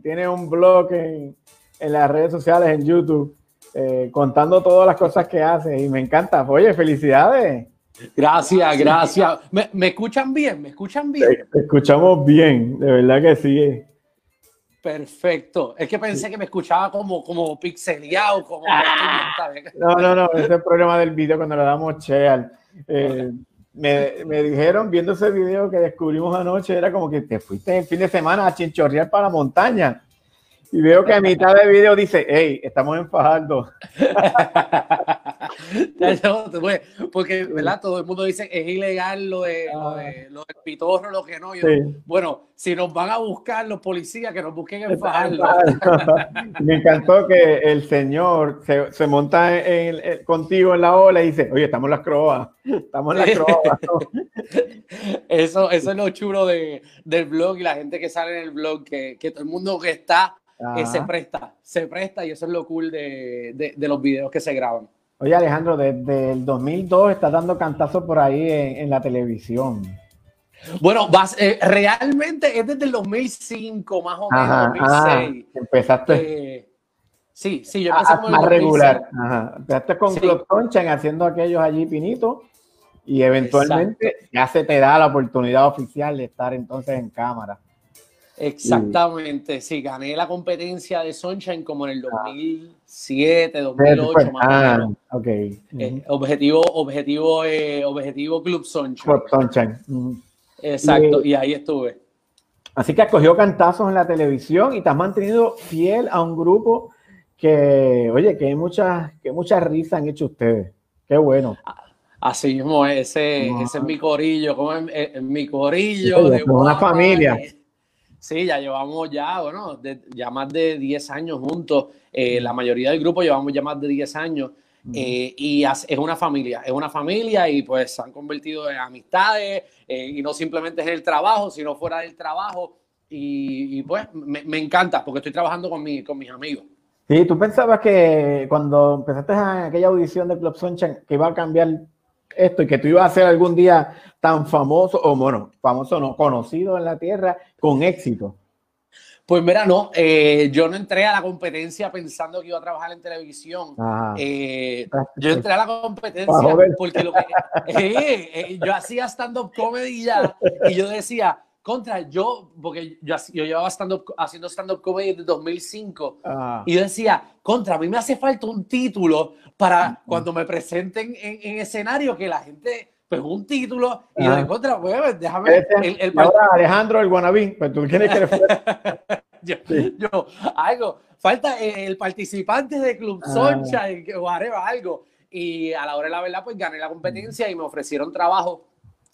tiene un blog en, en las redes sociales, en YouTube, eh, contando todas las cosas que hace y me encanta. Oye, felicidades. Gracias, gracias. ¿Me, me escuchan bien? ¿Me escuchan bien? Te escuchamos bien, de verdad que sí. Perfecto. Es que pensé que me escuchaba como, como pixeleado, como... No, no, no, ese es el problema del video cuando le damos share. Eh, me, me, dijeron, viendo ese video que descubrimos anoche, era como que te fuiste el fin de semana a chinchorrear para la montaña. Y veo que a mitad del video dice, hey, estamos en Fajardo. Porque, ¿verdad? Todo el mundo dice es ilegal lo de, lo de, lo del pitorro, lo que no. Bueno, si nos van a buscar los policías, que nos busquen en Fajardo. Me encantó que el señor se, se monta en, contigo en la ola y dice, oye, estamos en las croas. Estamos en las croas. eso, eso es lo chulo de, del blog y la gente que sale en el blog, que, que todo el mundo que está eh, se presta, se presta y eso es lo cool de, de, los videos que se graban. Oye Alejandro, desde el 2002 estás dando cantazos por ahí en, la televisión. Bueno, vas, eh, realmente es desde el 2005, más o menos, 2006. empezaste. Eh, sí, sí, yo empecé con el regular. Ajá. Empezaste con sí. Conchan haciendo aquellos allí pinitos y eventualmente ya se te da la oportunidad oficial de estar entonces en cámara. Exactamente, sí, gané la competencia de Sunshine como en el 2007, 2008 más ah, o menos. Okay. Eh, objetivo, objetivo, eh, objetivo Club Sunshine. Club Sunshine. Exacto, y, ahí estuve. Así que has cogido cantazos en la televisión y te has mantenido fiel a un grupo que, oye, que muchas, que muchas risas han hecho ustedes. Qué bueno. Así mismo, ese, ese es mi corillo, como es, mi corillo. de una familia. Sí, ya llevamos ya, bueno, ya más de 10 años juntos. Eh, la mayoría del grupo llevamos ya más de 10 años. Eh, y es una familia, es una familia y pues se han convertido en amistades eh, y no simplemente es el trabajo, sino fuera del trabajo. Y, pues me, me, encanta porque estoy trabajando con, mi, con mis amigos. Sí, tú pensabas que cuando empezaste en aquella audición de Club Sunshine que iba a cambiar esto y que tú ibas a ser algún día tan famoso, o bueno, famoso no, conocido en la tierra con éxito? Pues mira, no, eh, yo no entré a la competencia pensando que iba a trabajar en televisión. Eh, yo entré a la competencia porque lo que, eh, yo hacía stand-up comedy ya y yo decía, contra, yo, porque yo, yo llevaba haciendo stand-up comedy desde 2005 y yo decía, contra, a mí me hace falta un título para cuando me presenten en, en escenario que la gente pues un título y yo de contra, pues, déjame. el, el, ahora Alejandro el Guanabí, pues tú tienes que. yo, yo, algo, falta el participante de Club Soncha o algo. Y a la hora de la verdad, pues gané la competencia y me ofrecieron trabajo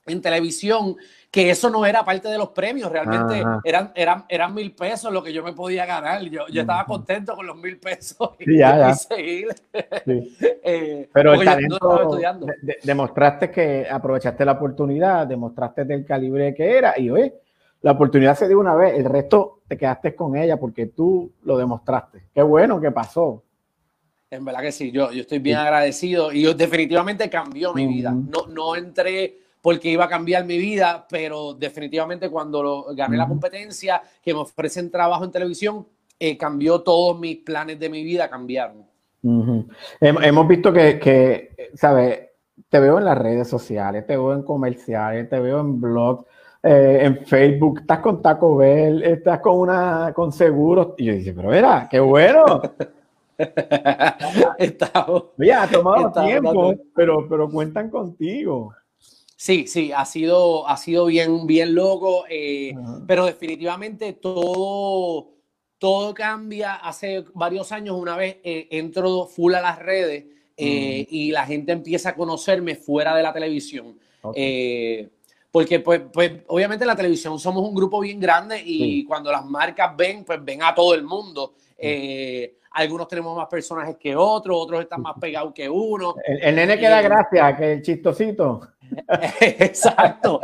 en televisión, que eso no era parte de los premios, realmente eran, eran, eran mil pesos lo que yo me podía ganar. Yo, yo estaba contento con los mil pesos y, ya, seguir. Eh, Pero el talento, demostraste que aprovechaste la oportunidad, demostraste del calibre que era y oye, la oportunidad se dio una vez, el resto te quedaste con ella porque tú lo demostraste. Qué bueno que pasó. En verdad que sí, yo, yo estoy bien agradecido y yo definitivamente cambió mi vida. No, no entré porque iba a cambiar mi vida, pero definitivamente cuando lo, gané la competencia, que me ofrecen trabajo en televisión, eh, cambió todos mis planes de mi vida, cambiaron. Hemos visto que, que, ¿sabes? Te veo en las redes sociales, te veo en comerciales, te veo en blogs, eh, en Facebook, estás con Taco Bell, estás con una con seguros. Y yo dije, pero mira, qué bueno. Ya, ha tomado tiempo, pero, pero cuentan contigo. Sí, sí, ha sido, ha sido bien, bien loco, eh, pero definitivamente todo, todo cambia. Hace varios años, una vez eh, entro full a las redes eh, y la gente empieza a conocerme fuera de la televisión. porque, pues, pues, obviamente en la televisión somos un grupo bien grande y cuando las marcas ven, pues ven a todo el mundo. algunos tenemos más personajes que otros, otros están más pegados que uno. El, nene que da gracia, que el chistosito. Exacto.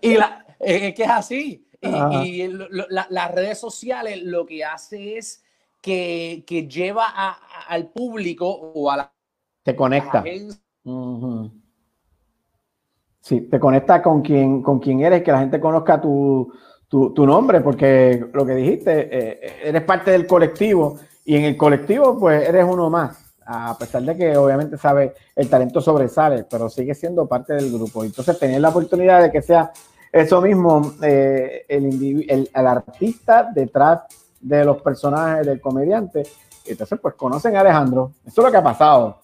Y, la, es que es así. Y, las redes sociales lo que hace es que, que lleva al público o a la... Te conecta. Sí, te conecta con quien, con quien eres, que la gente conozca tu, tu, tu, nombre, porque lo que dijiste, eh, eres parte del colectivo y en el colectivo pues eres uno más, a pesar de que obviamente sabe el talento sobresale, pero sigue siendo parte del grupo. Entonces tener la oportunidad de que sea eso mismo, eh, el, el, el, artista detrás de los personajes del comediante, entonces pues conocen a Alejandro. Eso es lo que ha pasado.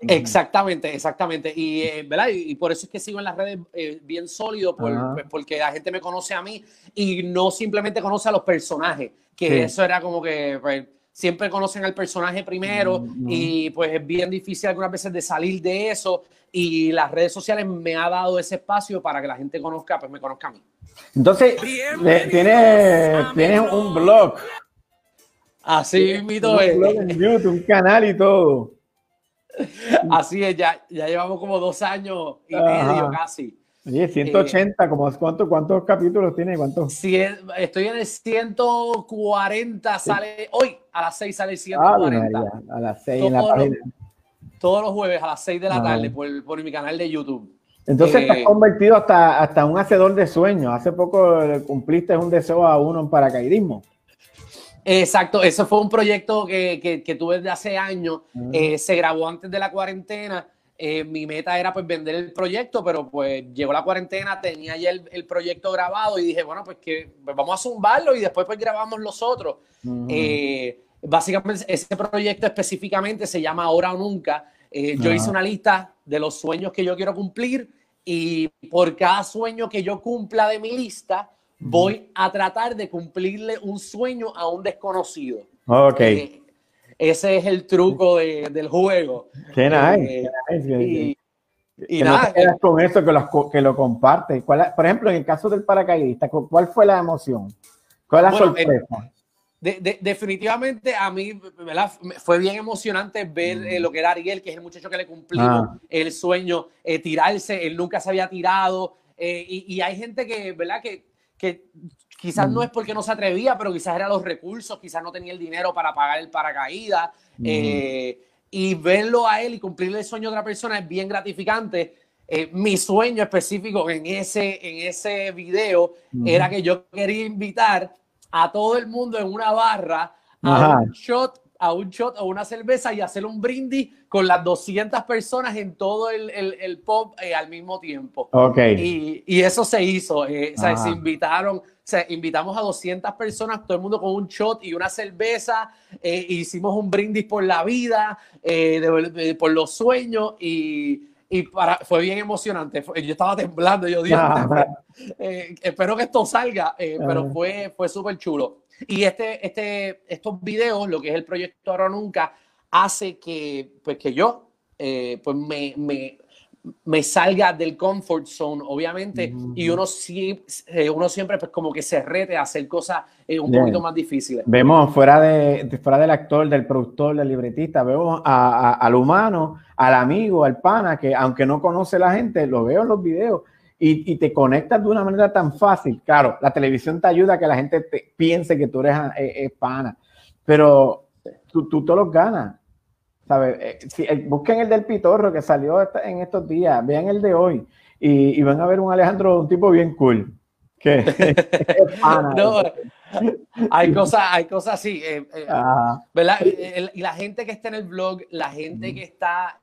Exactamente, exactamente. Y, eh, ¿verdad? y, por eso es que sigo en las redes eh, bien sólido, pues, porque la gente me conoce a mí y no simplemente conoce a los personajes, que eso era como que pues, siempre conocen al personaje primero y pues es bien difícil algunas veces de salir de eso y las redes sociales me ha dado ese espacio para que la gente conozca, pues me conozca a mí. Entonces, tienes, tienes un blog. Así, un blog en YouTube, un canal y todo. Así es, ya, ya llevamos como dos años y medio casi. Oye, 180, eh, como, ¿cuánto, ¿cuántos capítulos tiene? ¿Cuántos? estoy en el 140, sale hoy a las 6 sale el 140. Ah, a las 6 en la página. Todos los jueves a las 6 de la tarde por, por, mi canal de YouTube. Entonces te has eh, convertido hasta, hasta un hacedor de sueños. Hace poco cumpliste un deseo a uno en paracaidismo. Exacto, ese fue un proyecto que, que, tuve desde hace años. Eh, se grabó antes de la cuarentena. Eh, mi meta era pues vender el proyecto, pero pues llegó la cuarentena, tenía ya el, proyecto grabado y dije, bueno, pues que pues, vamos a zumbarlo y después pues grabamos los otros. Eh, básicamente ese proyecto específicamente se llama Ahora o Nunca. yo hice una lista de los sueños que yo quiero cumplir y por cada sueño que yo cumpla de mi lista, voy a tratar de cumplirle un sueño a un desconocido. Ok. Eh, ese es el truco del juego. Qué eh, nice. y, nada. No con eso que lo, que lo comparte. por ejemplo, en el caso del paracaidista, ¿cuál fue la emoción? ¿Cuál es la sorpresa? definitivamente a mí fue bien emocionante ver eh, lo que era Ariel, que es el muchacho que le cumplió ah. el sueño, tirarse, él nunca se había tirado. Y, y, hay gente que, ¿verdad? Que que quizás no es porque no se atrevía, pero quizás eran los recursos, quizás no tenía el dinero para pagar el paracaídas. Eh, y verlo a él y cumplirle el sueño de otra persona es bien gratificante. Eh, mi sueño específico en ese, en ese video era que yo quería invitar a todo el mundo en una barra a un shot a un shot o una cerveza y hacer un brindis con las 200 personas en todo el, el, pop eh, al mismo tiempo. Okay. Y, y, eso se hizo. Eh, o sea, se invitaron, invitamos a 200 personas, todo el mundo con un shot y una cerveza. Eh, hicimos un brindis por la vida, por los sueños y, y para, fue bien emocionante. yo estaba temblando, yo dije, espero que esto salga, pero fue, fue súper chulo. Y este, este, estos videos, lo que es el proyecto Ahora Nunca, hace que, pues, que yo eh, pues me, me, me, salga del comfort zone, obviamente, y uno, sí, eh, uno siempre pues como que se rete a hacer cosas eh, un poquito más difíciles. Vemos fuera, de, fuera del actor, del productor, del libretista, vemos al humano, al amigo, al pana, que aunque no conoce la gente, lo veo en los videos y, te conectas de una manera tan fácil. Claro, la televisión te ayuda a que la gente te, piense que tú eres eh, pana, pero tú, tú todos los ganas. ¿Sabes? Eh, si, busquen el del Pitorro que salió en estos días, vean el de hoy y, van a ver un Alejandro, un tipo bien cool. Que. No, hay cosas, hay cosas así, eh, ¿verdad? Y la gente que está en el blog, la gente que está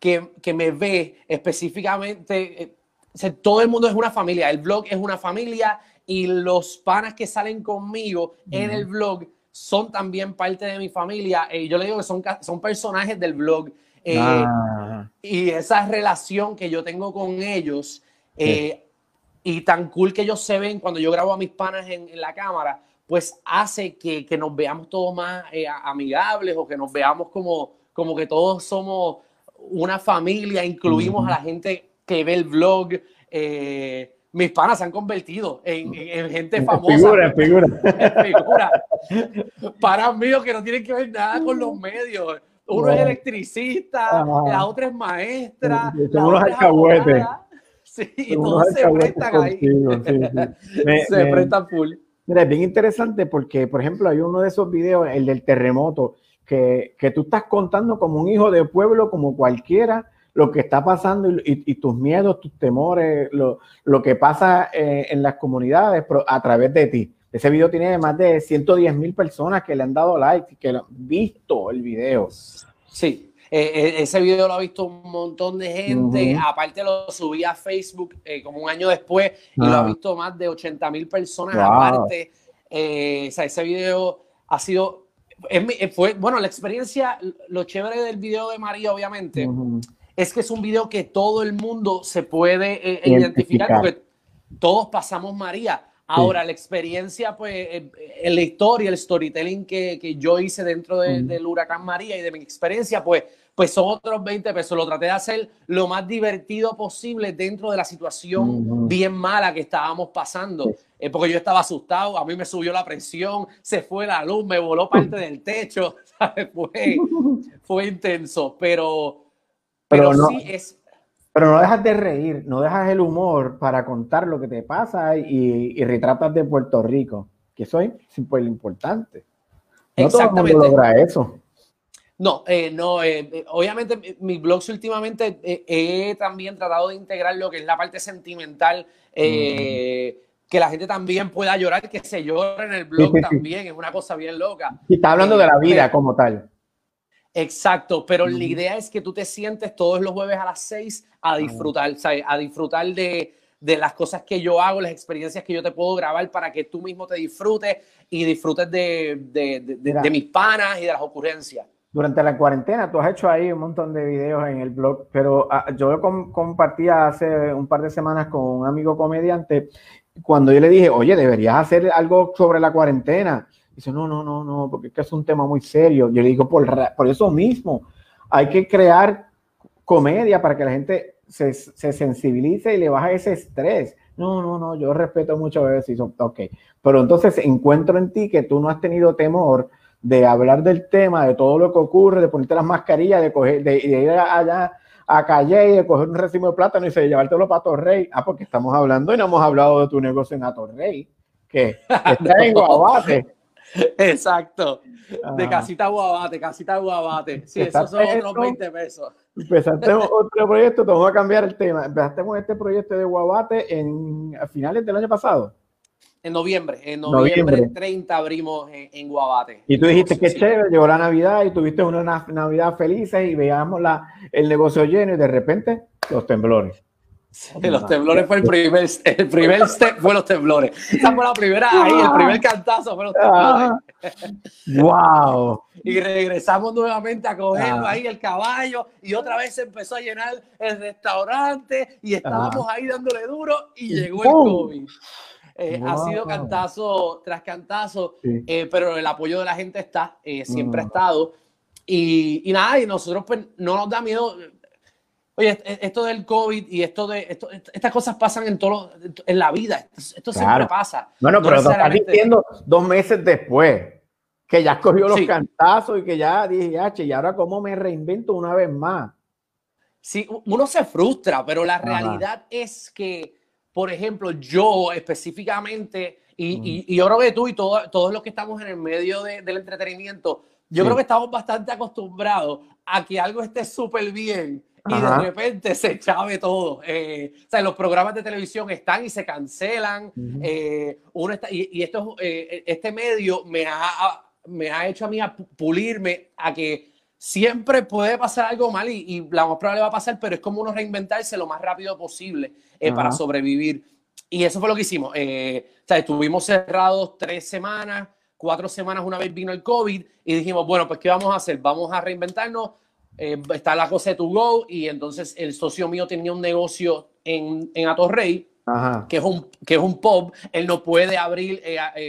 que, me ve específicamente, eh, todo el mundo es una familia, el blog es una familia y los panas que salen conmigo en el blog son también parte de mi familia. y eh, yo le digo que son, son personajes del blog. Eh, ah. Y esa relación que yo tengo con ellos y tan cool que ellos se ven cuando yo grabo a mis panas en, la cámara, pues hace que, que nos veamos todos más amigables o que nos veamos como, como que todos somos una familia, incluimos a la gente que ve el vlog. Eh, mis panas se han convertido en, gente famosa. Figura, figura. figura. Para mí, que no tienen que ver nada con los medios. Uno es electricista, la otra es maestra. Son unos alcahuetes. Sí, y todos se prestan ahí. se prestan full. Mira, es bien interesante porque, por ejemplo, hay uno de esos videos, el del terremoto, que, tú estás contando como un hijo de pueblo, como cualquiera, lo que está pasando y, tus miedos, tus temores, lo, lo que pasa eh, en las comunidades a través de ti. Ese video tiene más de 110 mil personas que le han dado like, que han visto el video. Sí, eh, eh, ese video lo ha visto un montón de gente. Aparte lo subí a Facebook como un año después y lo ha ah. visto más de 80 mil personas aparte. o sea, ese video ha sido fue, bueno, la experiencia, lo chévere del video de María, obviamente, es que es un video que todo el mundo se puede eh, identificar. porque todos pasamos María. Ahora, la experiencia, pues, eh, en la historia, el storytelling que, que yo hice dentro del huracán María y de mi experiencia, pues, pues son otros 20 pesos. Lo traté de hacer lo más divertido posible dentro de la situación bien mala que estábamos pasando. Eh, porque yo estaba asustado, a mí me subió la presión, se fue la luz, me voló parte del techo. Fue, fue intenso, pero, pero, no, sí es. Pero no dejas de reír, no dejas el humor para contar lo que te pasa y, y retratas de Puerto Rico, que eso es súper importante. No Exactamente. todo el mundo logra eso. No, eh, no, eh, eh, obviamente mis blogs últimamente he también tratado de integrar lo que es la parte sentimental, que la gente también pueda llorar, que se llore en el blog también, es una cosa bien loca. Y está hablando de la vida como tal. Exacto, pero la idea es que tú te sientes todos los jueves a las seis a disfrutar, ¿sabes? a disfrutar de, las cosas que yo hago, las experiencias que yo te puedo grabar para que tú mismo te disfrutes y disfrutes de, de mis panas y de las ocurrencias durante la cuarentena, tú has hecho ahí un montón de videos en el blog, pero ah, yo compartía hace un par de semanas con un amigo comediante, cuando yo le dije, oye, deberías hacer algo sobre la cuarentena. Dice, no, no, no, no, porque es que es un tema muy serio. Yo le digo, por, por eso mismo, hay que crear comedia para que la gente se, se sensibilice y le baje ese estrés. No, no, no, yo respeto mucho eso. Ok, pero entonces encuentro en ti que tú no has tenido temor de hablar del tema, de todo lo que ocurre, de ponerte las mascarillas, de, coger, de, ir allá a Calle y de coger un racimo de plátano y de llevártelo para Torrey. Ah, porque estamos hablando y no hemos hablado de tu negocio en Atorrey, que está en Guabate. Exacto. De ah. casita Guabate, casita Guabate. Sí, esos son otros 20 pesos. Empezaste otro proyecto, te vamos a cambiar el tema. Empezaste con este proyecto de Guabate en, a finales del año pasado. En noviembre, en noviembre, 30 abrimos en, Guabate. Y tú dijiste que chévere, llegó la Navidad y tuviste una Navidad felices y veíamos la, el negocio lleno y de repente los temblores. Los temblores fue el primer, el primer step fue los temblores. Esa fue la primera ahí, el primer cantazo fue los temblores. ¡Wow! y regresamos nuevamente a coger ahí el caballo y otra vez se empezó a llenar el restaurante y estábamos ahí dándole duro y llegó el COVID. Eh, ha sido cantazo tras cantazo, eh, pero el apoyo de la gente está, eh, siempre ha estado. Y, nada, y nosotros pues no nos da miedo. Oye, esto del COVID y esto de esto, estas cosas pasan en todo en la vida. Esto, siempre pasa. Bueno, pero lo estás diciendo dos meses después que ya cogió los cantazos y que ya dije, H, y ahora cómo me reinvento una vez más. Sí, uno se frustra, pero la realidad es que por ejemplo, yo específicamente, y, y, yo creo que tú y todos los que estamos en el medio del entretenimiento, yo creo que estamos bastante acostumbrados a que algo esté súper bien y de repente se chave todo. Eh, o sea, los programas de televisión están y se cancelan. Eh, uno está, y, esto, eh, este medio me ha, me ha hecho a mí a pulirme a que siempre puede pasar algo mal y, y, la más probable va a pasar, pero es como uno reinventarse lo más rápido posible eh, para sobrevivir. Y eso fue lo que hicimos. Eh, o sea, estuvimos cerrados tres semanas, cuatro semanas una vez vino el COVID y dijimos, bueno, pues ¿qué vamos a hacer? Vamos a reinventarnos. Eh, está la cosa de To Go y entonces el socio mío tenía un negocio en, en Atorrey, que es, un, que es un pub. Él no puede abrir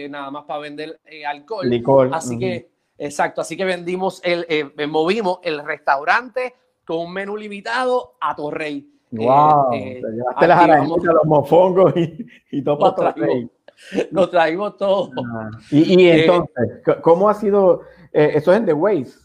nada más para vender alcohol. Licor. Así que Exacto, así que vendimos el, eh, movimos el restaurante con un menú limitado a Torrey. Wow, eh, eh, llevaste las arañitas, los mofongos y, y todo para Torrey. Nos traímos todo. Ah, y, y, entonces, ¿cómo ha sido? eso es en The Waves.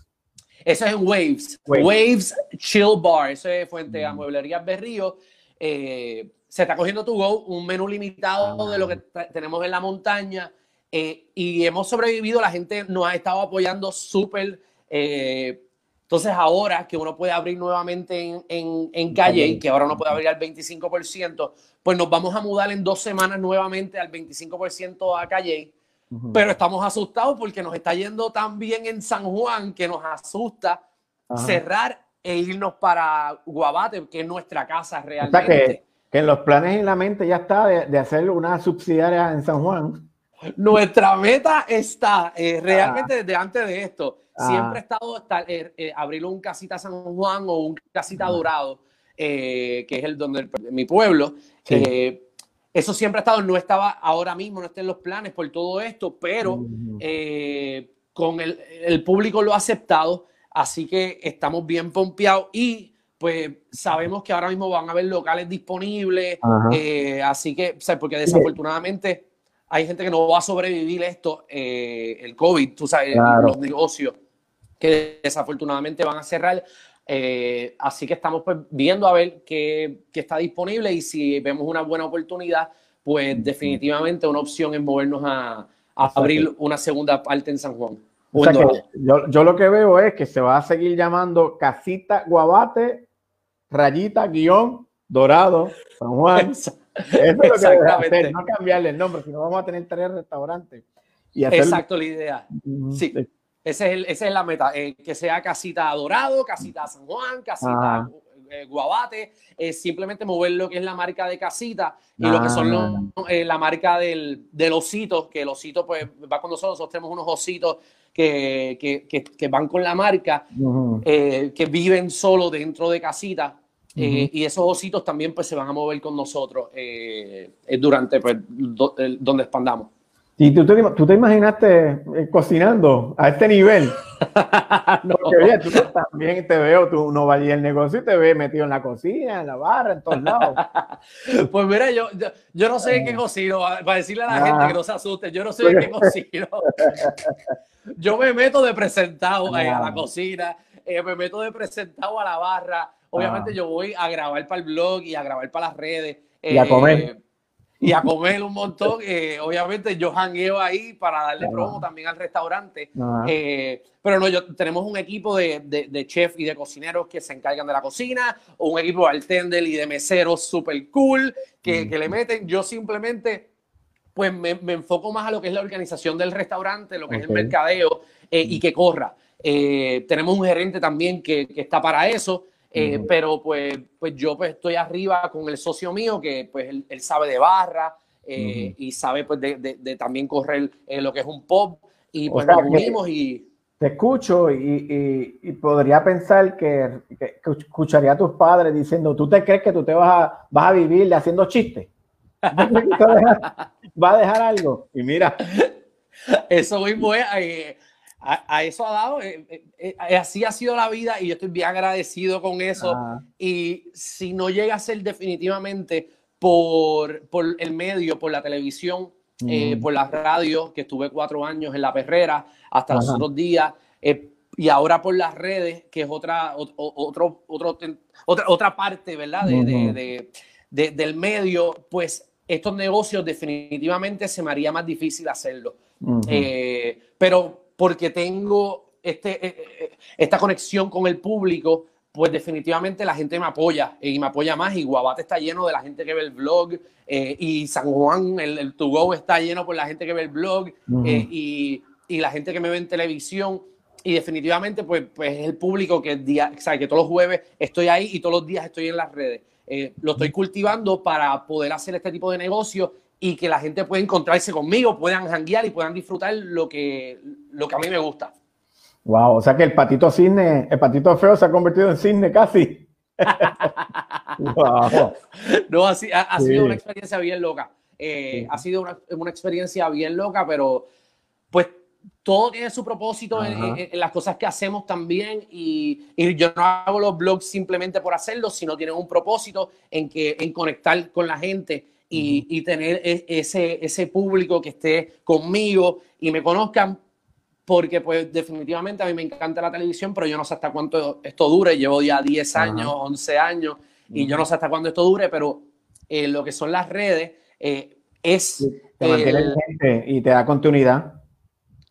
Eso es en Waves. Waves, Chill Bar. Eso es Fuente a mm. Mueblerías Berrío. se está cogiendo tu go, un menú limitado de lo que tenemos en la montaña. Eh, y hemos sobrevivido, la gente nos ha estado apoyando súper. Eh, Entonces ahora que uno puede abrir nuevamente en, en, en Calle, que ahora uno puede abrir al 25%, pues nos vamos a mudar en dos semanas nuevamente al 25% a Calle. Pero estamos asustados porque nos está yendo tan bien en San Juan que nos asusta cerrar e irnos para Guabate, que es nuestra casa realmente. O que, que, en los planes en la mente ya está de, de hacer una subsidiaria en San Juan. Nuestra meta está eh, realmente ah. desde antes de esto. Siempre ha estado eh, eh, abrir un casita San Juan o un casita Dorado, que es el donde mi pueblo. Eso siempre ha estado, no estaba ahora mismo, no está en los planes por todo esto, pero con el, el, público lo ha aceptado, así que estamos bien pompeados y pues sabemos que ahora mismo van a haber locales disponibles, así que, porque desafortunadamente hay gente que no va a sobrevivir esto, eh, el COVID, tú sabes, los negocios que desafortunadamente van a cerrar. Eh, así que estamos pues, viendo a ver qué, qué, está disponible y si vemos una buena oportunidad, pues definitivamente una opción es movernos a, a abrir una segunda parte en San Juan. O sea que yo, yo, lo que veo es que se va a seguir llamando Casita Guabate, rayita, guion, dorado, San Juan. Exactamente. no cambiarle el nombre, sino vamos a tener tres restaurantes. Y Exacto, la idea. Sí. Ese es el, esa es la meta, eh, que sea casita Dorado, casita San Juan, casita eh, Guabate, eh, simplemente mover lo que es la marca de casita y lo que son la marca del, del, osito, que el osito pues va con nosotros, nosotros tenemos unos ositos que, que, que, van con la marca, que viven solo dentro de casita eh, y esos ositos también pues se van a mover con nosotros eh, eh, durante pues, donde expandamos. ¿Y tú te, tú te imaginaste cocinando a este nivel? no. Porque oye, tú también te veo, tú no vas el negocio y te ves metido en la cocina, en la barra, en todos lados. pues mira, yo, yo, no sé qué cocino, para decirle a la gente que no se asuste, yo no sé qué cocino. yo me meto de presentado a la cocina, me meto de presentado a la barra, Obviamente yo voy a grabar para el blog y a grabar para las redes. Y a comer. Eh, y a comer un montón. Eh, obviamente yo jangueo ahí para darle promo también al restaurante. Eh, pero no, yo, tenemos un equipo de, de, chef y de cocineros que se encargan de la cocina, o un equipo de bartender y de meseros súper cool que, que, le meten. Yo simplemente pues me, me, enfoco más a lo que es la organización del restaurante, lo que es el mercadeo y que corra. tenemos un gerente también que, que está para eso. Eh, pero pues, pues yo pues estoy arriba con el socio mío que pues él, sabe de barra eh, y sabe pues de, de, también correr en lo que es un pop y pues nos unimos y... Te escucho y, y, podría pensar que, escucharía a tus padres diciendo, ¿tú te crees que tú te vas a, vas a vivir haciendo chistes? ¿Va a dejar algo? Y mira. Eso mismo es, eh, a, eso ha dado, eh, eh, eh, así ha sido la vida y yo estoy bien agradecido con eso. Y si no llega a ser definitivamente por, por el medio, por la televisión, por la radio, que estuve cuatro años en la perrera hasta los otros días, y ahora por las redes, que es otra, otro, otro, otra, otra parte, ¿verdad? De, de, del medio, pues estos negocios definitivamente se me haría más difícil hacerlo. pero porque tengo este, eh, eh, esta conexión con el público, pues definitivamente la gente me apoya y me apoya más. Y Guabate está lleno de la gente que ve el blog eh, y San Juan, el, el To Go está lleno por la gente que ve el blog y, y, la gente que me ve en televisión. Y definitivamente, pues, pues es el público que, día, sabe, que todos los jueves estoy ahí y todos los días estoy en las redes. lo estoy cultivando para poder hacer este tipo de negocio y que la gente pueda encontrarse conmigo, puedan janguear y puedan disfrutar lo que, lo que a mí me gusta. Wow, o sea que el patito cisne, el patito feo se ha convertido en cisne casi. wow. No, ha, ha, sido una experiencia bien loca. Eh, ha sido una, una, experiencia bien loca, pero pues todo tiene su propósito en, las cosas que hacemos también y, y, yo no hago los blogs simplemente por hacerlos, sino tienen un propósito en, que, en conectar con la gente y, tener e, ese, ese público que esté conmigo y me conozcan, porque pues definitivamente a mí me encanta la televisión, pero yo no sé hasta cuánto esto dure, llevo ya 10 años, 11 años, y yo no sé hasta cuándo esto dure, pero eh, lo que son las redes eh, es... y te da continuidad.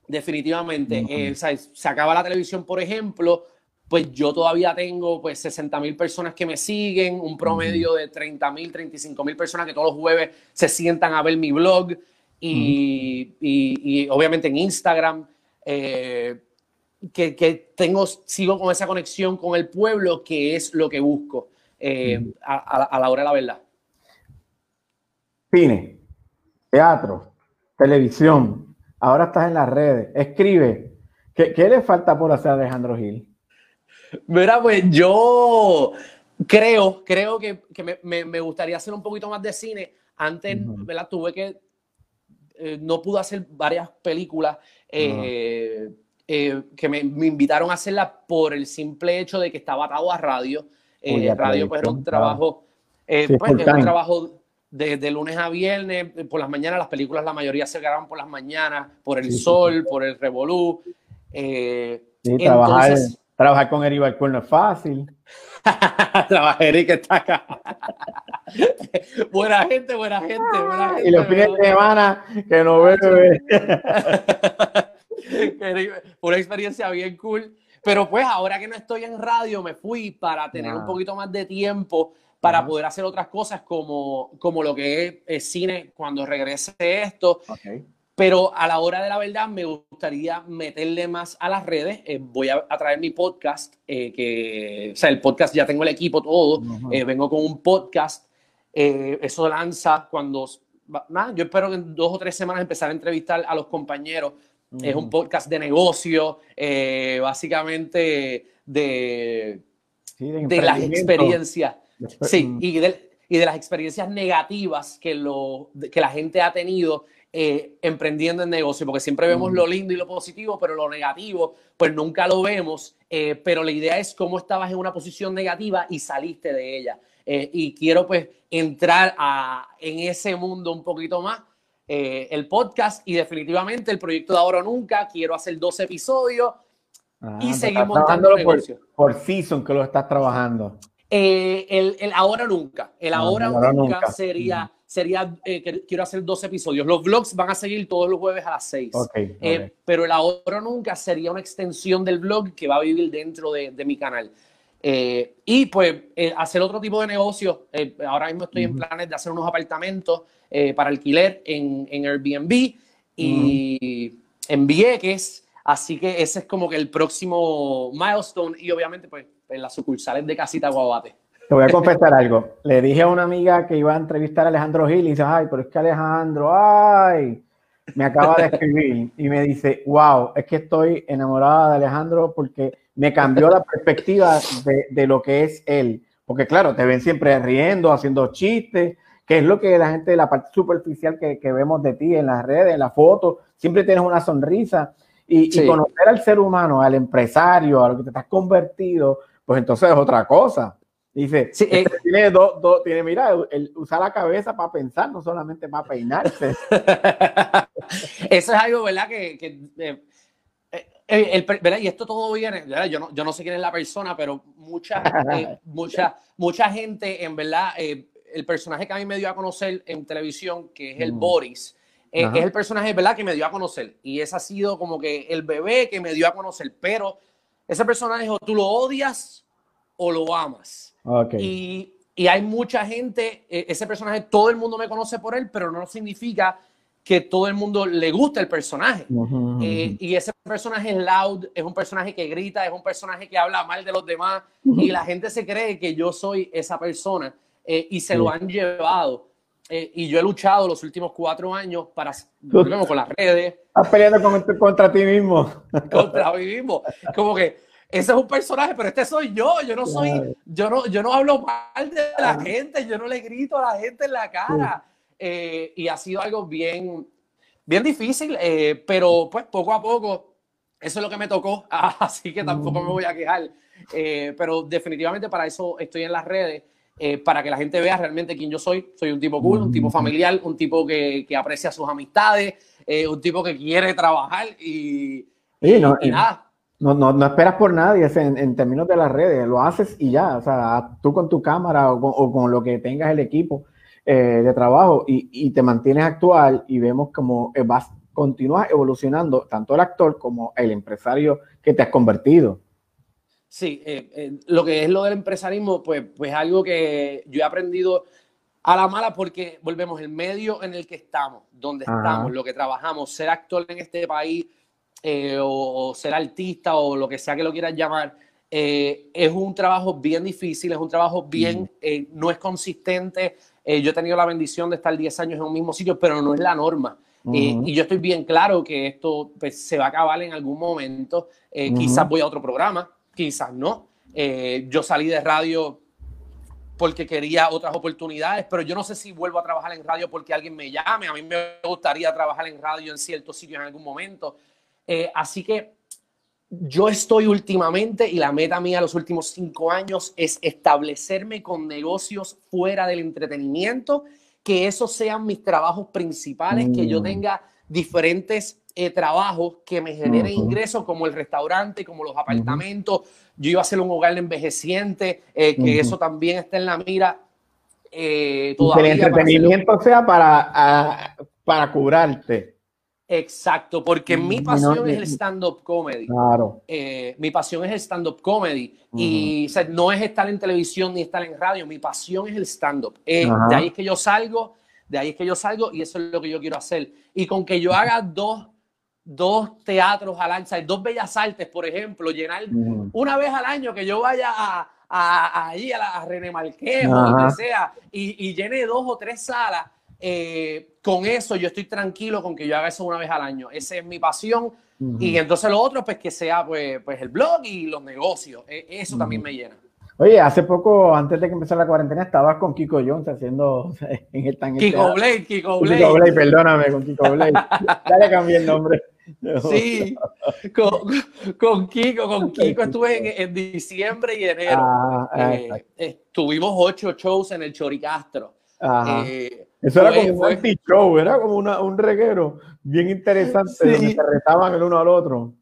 Definitivamente. Eh, se acaba la televisión, por ejemplo, pues yo todavía tengo pues 60 mil personas que me siguen, un promedio de 30 mil, 35 mil personas que todos los jueves se sientan a ver mi blog y, obviamente en Instagram, eh, que, tengo, sigo con esa conexión con el pueblo, que es lo que busco eh, a, la hora de la verdad. Cine, teatro, televisión, ahora estás en las redes, escribe. ¿Qué, qué le falta por hacer a Alejandro Gil? Mira, pues yo creo, creo que, me, gustaría hacer un poquito más de cine. Antes, ¿verdad? Tuve que, eh, no pude hacer varias películas eh, eh, que me, invitaron a hacerlas por el simple hecho de que estaba atado a radio. radio pues era un trabajo, pues, un trabajo de, lunes a viernes, por las mañanas, las películas la mayoría se graban por las mañanas, por el sol, por el revolú. sí, entonces, Trabajar con Eric Balcón no es fácil. Trabajar Eric está acá. buena gente, buena gente, buena gente. Y los fines de semana que no bebe. una experiencia bien cool. Pero pues ahora que no estoy en radio, me fui para tener un poquito más de tiempo para poder hacer otras cosas como, como lo que es, cine cuando regrese esto. Okay. Pero a la hora de la verdad me gustaría meterle más a las redes. Eh, voy a, traer mi podcast, eh, que, o sea, el podcast ya tengo el equipo todo. Eh, vengo con un podcast. eso lanza cuando, yo espero que en dos o tres semanas empezar a entrevistar a los compañeros. Es un podcast de negocio, básicamente de, de, las experiencias. Sí, y de, y de las experiencias negativas que, lo, que la gente ha tenido eh, emprendiendo en negocio, porque siempre vemos lo lindo y lo positivo, pero lo negativo, pues nunca lo vemos. Eh, pero la idea es cómo estabas en una posición negativa y saliste de ella. Eh, y quiero pues entrar a, en ese mundo un poquito más. el podcast y definitivamente el proyecto de Ahora o Nunca. Quiero hacer dos episodios ah, y seguir montando negocio. Por, por season que lo estás trabajando. el, el, Ahora Nunca. El ah, Ahora, nunca, nunca, sería sería, eh, quiero hacer dos episodios. Los vlogs van a seguir todos los jueves a las seis. Eh, pero el ahora nunca sería una extensión del blog que va a vivir dentro de, mi canal. Eh, y pues hacer otro tipo de negocio. ahora mismo estoy en planes de hacer unos apartamentos para alquiler en, en Airbnb y en Vieques. Así que ese es como que el próximo milestone y obviamente pues en las sucursales de Casita Guabate. Te voy a confesar algo. Le dije a una amiga que iba a entrevistar a Alejandro Gil y dice, ay, pero es que Alejandro, ay, me acaba de escribir y me dice, wow, es que estoy enamorada de Alejandro porque me cambió la perspectiva de, lo que es él. Porque claro, te ven siempre riendo, haciendo chistes, que es lo que la gente, la parte superficial que, vemos de ti en las redes, en las fotos, siempre tienes una sonrisa. Y, y, conocer al ser humano, al empresario, a lo que te estás convertido, pues entonces es otra cosa. Dice, este eh, tiene dos, tiene, mira, el, usar la cabeza para pensar, no solamente para peinarse. Eso es algo, ¿verdad? Que, que eh, eh, ¿verdad? Y esto todo viene, Yo no, yo no sé quién es la persona, pero mucha, mucha, mucha gente, en verdad, el personaje que a mí me dio a conocer en televisión, que es el mm. Boris, es el personaje, ¿verdad? Que me dio a conocer. Y ese ha sido como que el bebé que me dio a conocer. Pero ese personaje o tú lo odias o lo amas. Y, y, hay mucha gente, e, ese personaje, todo el mundo me conoce por él, pero no significa que todo el mundo le guste el personaje. Eh, y ese personaje es loud, es un personaje que grita, es un personaje que habla mal de los demás y la gente se cree que yo soy esa persona eh, y se lo han llevado. Eh, y yo he luchado los últimos cuatro años para, con las redes. Estás peleando contra ti mismo. Contra mí mismo. Como que ese es un personaje, pero este soy yo. Yo no soy, yo no, yo no hablo mal de la gente, yo no le grito a la gente en la cara. Eh, y ha sido algo bien, bien difícil, eh, pero pues poco a poco, eso es lo que me tocó, así que tampoco me voy a quejar. Eh, pero definitivamente para eso estoy en las redes, para que la gente vea realmente quién yo soy. Soy un tipo cool, un tipo familiar, un tipo que, que aprecia sus amistades, un tipo que quiere trabajar y, y nada no, no, no, esperas por nadie en, en, términos de las redes, lo haces y ya, o sea, tú con tu cámara o con, lo que tengas el equipo eh, de trabajo y, y, te mantienes actual y vemos como eh, vas, continúas evolucionando tanto el actor como el empresario que te has convertido. Sí, eh, eh, lo que es lo del empresarismo, pues, pues algo que yo he aprendido a la mala porque volvemos el medio en el que estamos, donde estamos, lo que trabajamos, ser actor en este país eh, o, ser artista o lo que sea que lo quieras llamar, es un trabajo bien difícil, es un trabajo bien, no es consistente. yo he tenido la bendición de estar 10 años en un mismo sitio, pero no es la norma. y yo estoy bien claro que esto pues, se va a acabar en algún momento. Quizás voy a otro programa, quizás no. Eh, yo salí de radio porque quería otras oportunidades, pero yo no sé si vuelvo a trabajar en radio porque alguien me llame. A mí me gustaría trabajar en radio en ciertos sitios en algún momento. Eh, así que yo estoy últimamente y la meta mía los últimos cinco años es establecerme con negocios fuera del entretenimiento, que esos sean mis trabajos principales, que yo mm. tenga diferentes eh, trabajos que me generen ingresos, como el restaurante, como los apartamentos. Yo iba a hacer un hogar envejeciente, eh, que eso también está en la mira. Eh, que el entretenimiento sea para, para curarte. Exacto, porque mi pasión es el stand-up comedy. Claro. mi pasión es el stand-up comedy. Y no es estar en televisión ni estar en radio. Mi pasión es el stand-up. de ahí es que yo salgo, de ahí es que yo salgo y eso es lo que yo quiero hacer. Y con que yo haga dos dos teatros al año, dos bellas artes, por ejemplo, llenar una vez al año que yo vaya a, a, allí a, la, René Marqués o lo que sea y, y, llene dos o tres salas, eh, con eso yo estoy tranquilo con que yo haga eso una vez al año. Esa es mi pasión. Y entonces lo otro, pues que sea pues, pues el blog y los negocios. E, eso también me llena. Oye, hace poco, antes de que empezara la cuarentena, estabas con Kiko Jones haciendo en el Kiko Blade, Kiko Blade. Kiko Blade, perdóname, con Kiko Blade. ya le cambié el nombre. Sí, con, Kiko, con Kiko estuve en, diciembre y enero. Ah, eh, eh, tuvimos ocho shows en el Choricastro. Eh, Eso era como un show, era como un reguero bien interesante donde se retaban el uno al otro.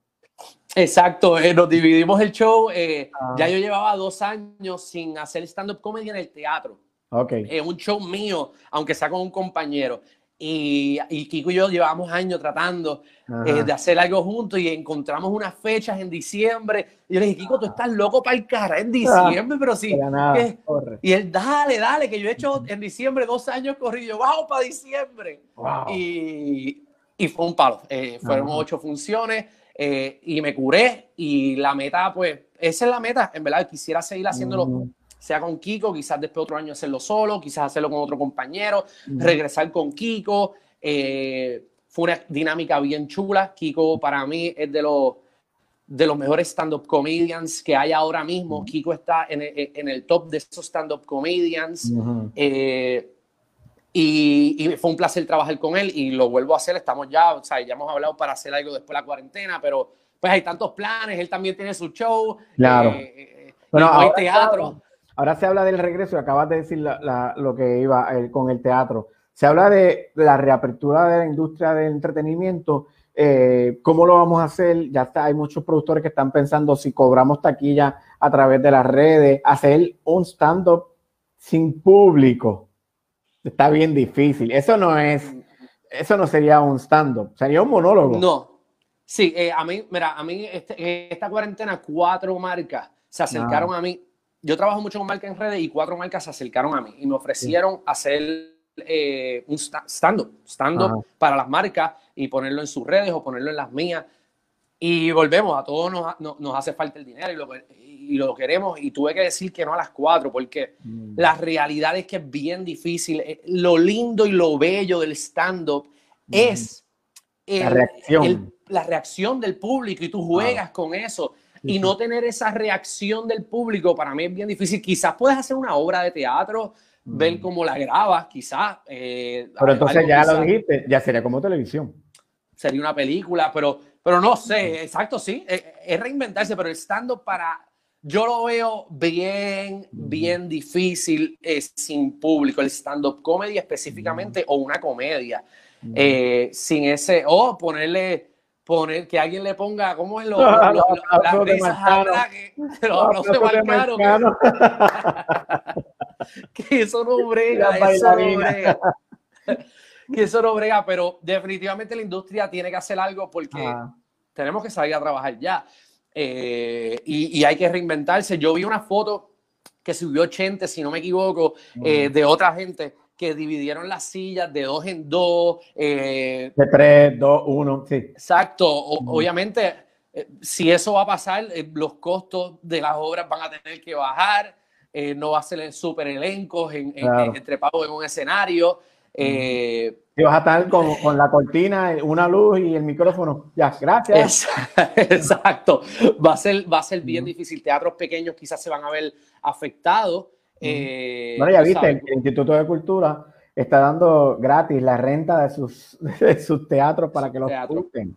Exacto, nos dividimos el show. Ah. Ya yo llevaba dos años sin hacer stand-up comedy en el teatro. Okay. Es un show mío, aunque sea con un compañero. Y, Kiko y yo llevamos años tratando eh, de hacer algo juntos y encontramos unas fechas en diciembre. Y yo le dije, Kiko, tú estás loco para el cara en diciembre, pero sí. y él, dale, dale, que yo he hecho en diciembre dos años corrido, vamos para diciembre. Y, y, fue un palo. Eh, fueron ocho funciones eh, y me curé. Y la meta, pues, esa es la meta. En verdad, quisiera seguir haciéndolo sea con Kiko, quizás después otro año hacerlo solo, quizás hacerlo con otro compañero, regresar con Kiko. Eh, fue una dinámica bien chula. Kiko para mí es de los, de los mejores stand-up comedians que hay ahora mismo. Kiko está en el, top de esos stand-up comedians. Eh, y, fue un placer trabajar con él y lo vuelvo a hacer. Estamos ya, o sea, ya hemos hablado para hacer algo después de la cuarentena, pero pues hay tantos planes. Él también tiene su show. Claro. Eh, bueno, hay teatro. Ahora se habla del regreso, y acabas de decir lo que iba con el teatro. Se habla de la reapertura de la industria del entretenimiento. Eh, ¿Cómo lo vamos a hacer? Ya está, hay muchos productores que están pensando si cobramos taquilla a través de las redes, hacer un stand-up sin público. Está bien difícil. Eso no es, eso no sería un stand-up, sería un monólogo. No. Sí, eh, a mí, mira, a mí este, esta cuarentena cuatro marcas se acercaron ah. a mí yo trabajo mucho con marcas en redes y cuatro marcas se acercaron a mí y me ofrecieron hacer eh, un stand-up, stand-up para las marcas y ponerlo en sus redes o ponerlo en las mías. Y volvemos, a todos nos, nos, hace falta el dinero y lo, y lo, queremos. Y tuve que decir que no a las cuatro, porque mm. la realidad es que es bien difícil. Eh, lo lindo y lo bello del stand-up mm. es la, reacción. la reacción del público y tú juegas con eso y no tener esa reacción del público para mí es bien difícil. Quizás puedes hacer una obra de teatro, ver mm. cómo la grabas, quizás. Eh, pero entonces ya lo dijiste, ya sería como televisión. Sería una película, pero, pero no sé, exacto, sí, eh, es, reinventarse, pero estando para, yo lo veo bien, bien difícil eh, sin público, el stand-up comedy específicamente o una comedia, sin ese, o ponerle poner que alguien le ponga, ¿cómo es lo, lo, lo las risas atrás? Que, los de que eso no brega, eso no brega. que eso no brega, pero definitivamente la industria tiene que hacer algo porque tenemos que salir a trabajar ya. eh, y, hay que reinventarse. Yo vi una foto que subió Chente, si no me equivoco, eh, de otra gente que dividieron las sillas de dos en dos. de tres, dos, uno, sí. Exacto. Obviamente, si eso va a pasar, los costos de las obras van a tener que bajar. no va a ser súper elencos en, entre en un escenario. Eh, y vas a estar con, con, la cortina, una luz y el micrófono. Ya, gracias. Exacto. Va a ser, va a ser bien difícil. Teatros pequeños quizás se van a ver afectados. Eh, bueno, ya viste, el, Instituto de Cultura está dando gratis la renta de sus, de sus teatros para que los busquen.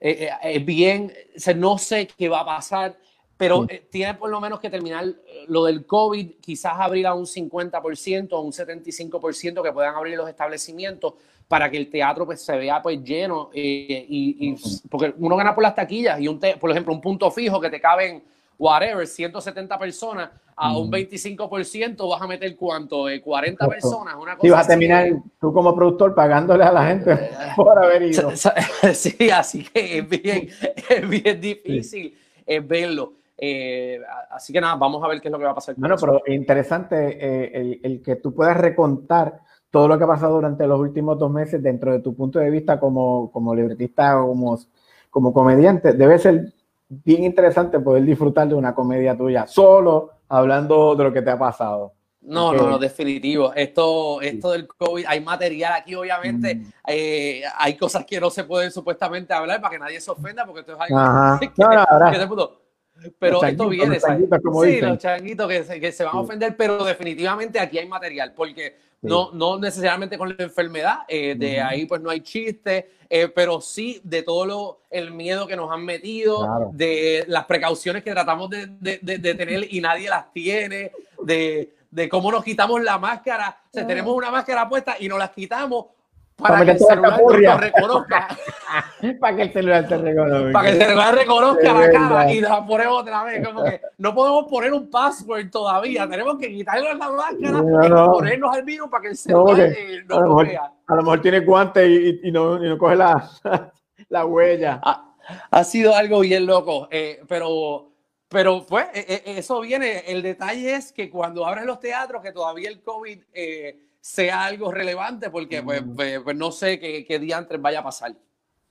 Eh, eh, bien, no sé qué va a pasar pero tiene por lo menos que terminar lo del COVID, quizás abrir a un 50% o un 75% que puedan abrir los establecimientos para que el teatro pues, se vea pues lleno eh, y, porque uno gana por las taquillas y un por ejemplo un punto fijo que te caben whatever 170 personas a un 25% vas a meter cuánto 40 personas una cosa vas a terminar tú como productor pagándole a la gente por haber ido. Sí así que es bien es bien difícil verlo. Eh, así que nada, vamos a ver qué es lo que va a pasar. Bueno, pero interesante eh, el, que tú puedas recontar todo lo que ha pasado durante los últimos dos meses dentro de tu punto de vista como, como libretista o como, como comediante. Debe ser bien interesante poder disfrutar de una comedia tuya solo hablando de lo que te ha pasado. No, no, no, definitivo. Esto, esto del COVID, hay material aquí, obviamente. Mm. Eh, hay cosas que no se pueden supuestamente hablar para que nadie se ofenda, porque esto es algo pero esto viene, los sí, los changuitos que se, van a ofender, pero definitivamente aquí hay material, porque no, no necesariamente con la enfermedad, eh, de ahí pues no hay chiste, eh, pero sí de todo lo, el miedo que nos han metido, de las precauciones que tratamos de, de, de, tener y nadie las tiene, de, cómo nos quitamos la máscara, o sea, tenemos una máscara puesta y nos las quitamos para, que, el celular lo reconozca. para que el celular te reconozca. Para que el celular reconozca la cara y la ponemos otra vez. Como que no podemos poner un password todavía. Tenemos que quitarle la máscara y ponernos al virus para que el celular eh, no, lo vea. A lo mejor tiene guantes y, no, y no, coge la, la huella. Ha, sido algo bien loco. Eh, pero, pero pues eh, eso viene. El detalle es que cuando abren los teatros, que todavía el COVID sea algo relevante, porque pues, pues, pues, no sé qué, qué día antes vaya a pasar.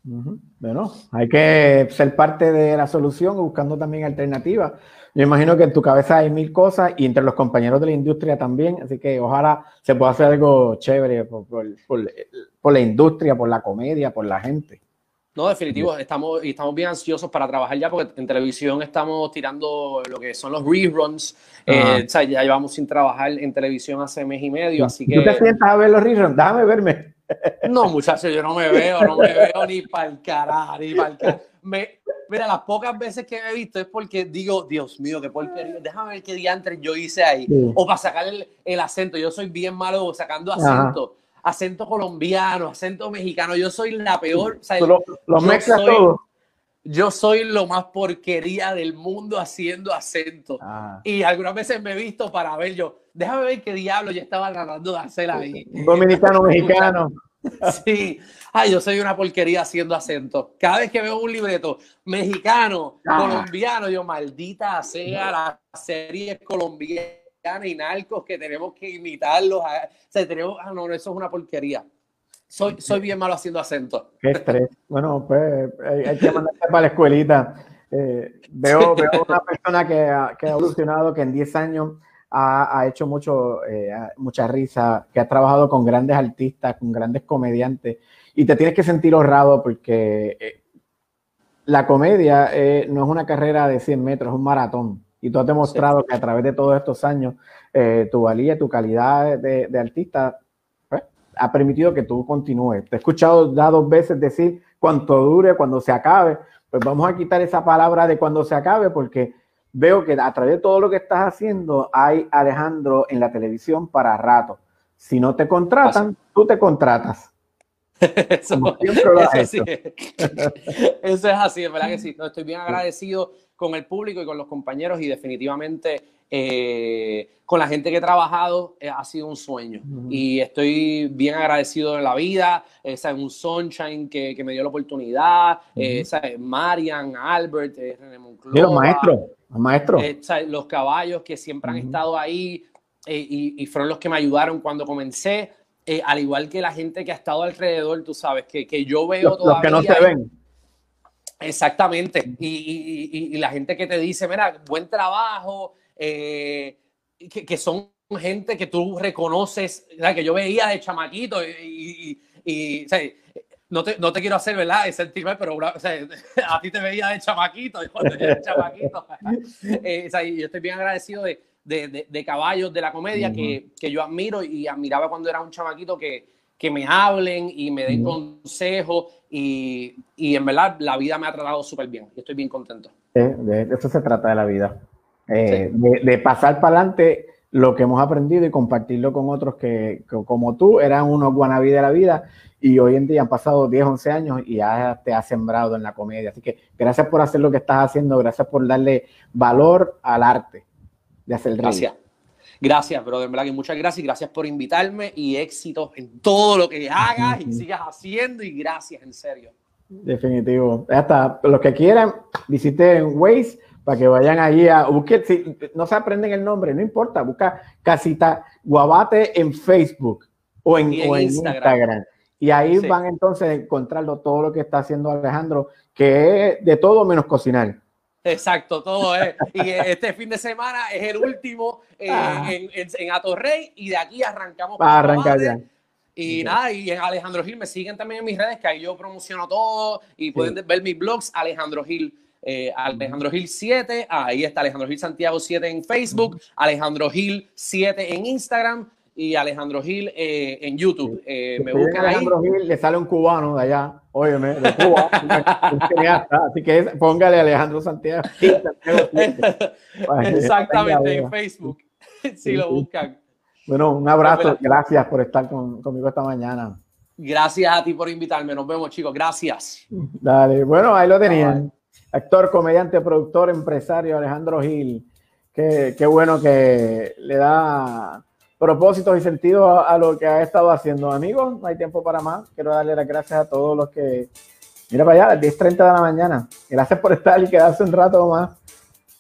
Bueno, hay que ser parte de la solución buscando también alternativas. Yo imagino que en tu cabeza hay mil cosas y entre los compañeros de la industria también, así que ojalá se pueda hacer algo chévere por, por la industria, por la comedia, por la gente. No, definitivo, estamos, y estamos bien ansiosos para trabajar ya porque en televisión estamos tirando lo que son los reruns. Eh, o sea, ya llevamos sin trabajar en televisión hace mes y medio, así que... ¿Tú te sientas a ver los reruns? Déjame verme. No, muchachos, yo no me veo, no me veo ni para el carajo, ni para el carajo. mira, las pocas veces que me he visto es porque digo, Dios mío, qué porquería, déjame ver qué diantres yo hice ahí. O para sacar el, acento, yo soy bien malo sacando acento acento colombiano, acento mexicano. Yo soy la peor. lo, yo, yo soy lo más porquería del mundo haciendo acento. Ah. Y algunas veces me he visto para ver yo, déjame ver qué diablo yo estaba tratando de hacer ahí. Dominicano, mexicano. Sí, ay, yo soy una porquería haciendo acento. Cada vez que veo un libreto mexicano, ah. colombiano, yo maldita sea la serie colombiana y narcos que tenemos que imitarlos. o sea, tenemos, ah, no, eso es una porquería. Soy, soy bien malo haciendo acento. Qué estrés. Bueno, pues hay, que mandarte para la escuelita. Eh, veo, veo una persona que ha, que ha, evolucionado, que en 10 años ha, ha hecho mucho, eh, mucha risa, que ha trabajado con grandes artistas, con grandes comediantes, y te tienes que sentir honrado porque eh, la comedia no es una carrera de 100 metros, es un maratón. Y tú has demostrado que a través de todos estos años, eh, tu valía, tu calidad de, artista, pues, ha permitido que tú continúes. Te he escuchado ya dos veces decir cuánto dure, cuando se acabe. Pues vamos a quitar esa palabra de cuando se acabe, porque veo que a través de todo lo que estás haciendo, hay Alejandro en la televisión para rato. Si no te contratan, tú te contratas. Eso, eso, eso, es así, es verdad que sí. estoy bien agradecido con el público y con los compañeros y definitivamente Eh, con la gente que he trabajado eh, ha sido un sueño y estoy bien agradecido de la vida. Esa es un Sunshine que, que, me dio la oportunidad. esa es Marian, Albert, René Moncloa. los maestros, los maestros. los caballos que siempre han estado ahí y, y, fueron los que me ayudaron cuando comencé. Al igual que la gente que ha estado alrededor, tú sabes, que, que yo veo los, todavía. Los que no se ven. Exactamente. Y, y, la gente que te dice, mira, buen trabajo, eh, que, son gente que tú reconoces, que yo veía de chamaquito y, no, te, no te quiero hacer, ¿verdad? sentirme, pero a ti te veía de chamaquito y cuando yo era chamaquito. Eh, yo estoy bien agradecido de, de, de, caballos de la comedia que, que, yo admiro y admiraba cuando era un chamaquito que, que me hablen y me den consejos y, y, en verdad la vida me ha tratado súper bien y estoy bien contento. de, eso se trata de la vida. Eh, de, pasar para adelante lo que hemos aprendido y compartirlo con otros que, como tú eran unos guanabí de la vida y hoy en día han pasado 10, 11 años y ya te has sembrado en la comedia. Así que gracias por hacer lo que estás haciendo, gracias por darle valor al arte de hacer el Gracias. Gracias, verdad que muchas gracias y gracias por invitarme y éxito en todo lo que hagas y sigas haciendo y gracias, en serio. Definitivo. Hasta los que quieran, visiten Waze para que vayan allí a buscar, si no se aprenden el nombre, no importa, busca Casita Guabate en Facebook o en, Instagram. Y ahí van entonces a encontrarlo todo lo que está haciendo Alejandro, que es de todo menos cocinar. Exacto, todo es. Y este fin de semana es el último eh, ah. en, en, Atorrey y de aquí arrancamos. Para arrancar ya. Y nada, y en Alejandro Gil me siguen también en mis redes, que ahí yo promociono todo y pueden ver mis blogs, Alejandro Gil eh, Alejandro Gil 7, ahí está Alejandro Gil Santiago 7 en Facebook, Alejandro Gil 7 en Instagram y Alejandro Gil eh, en YouTube. Eh, me buscan Alejandro Gil, le sale un cubano de allá, óyeme, de Cuba, así que póngale Alejandro Santiago. Exactamente, en Facebook, si lo buscan. Bueno, un abrazo, gracias. Por estar conmigo esta mañana. Gracias a ti por invitarme, nos vemos chicos, gracias. Dale, bueno, ahí lo tenían. Actor, comediante, productor, empresario Alejandro Gil. Qué, qué bueno que le da propósitos y sentido a, lo que ha estado haciendo. Amigos, no hay tiempo para más. Quiero darle las gracias a todos los que. Mira para allá, 10:30 de la mañana. Gracias por estar y quedarse un rato más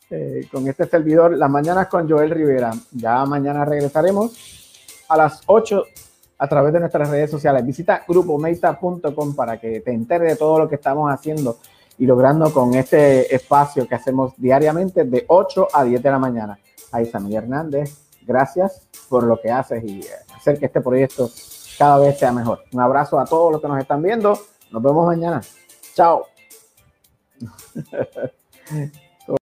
eh, con este servidor. Las mañanas con Joel Rivera. Ya mañana regresaremos a las 8 a través de nuestras redes sociales. Visita grupomeita.com para que te enteres de todo lo que estamos haciendo y logrando con este espacio que hacemos diariamente de 8 a 10 de la mañana. Ahí Miguel Hernández, gracias por lo que haces y eh, hacer que este proyecto cada vez sea mejor. Un abrazo a todos los que nos están viendo. Nos vemos mañana. Chao.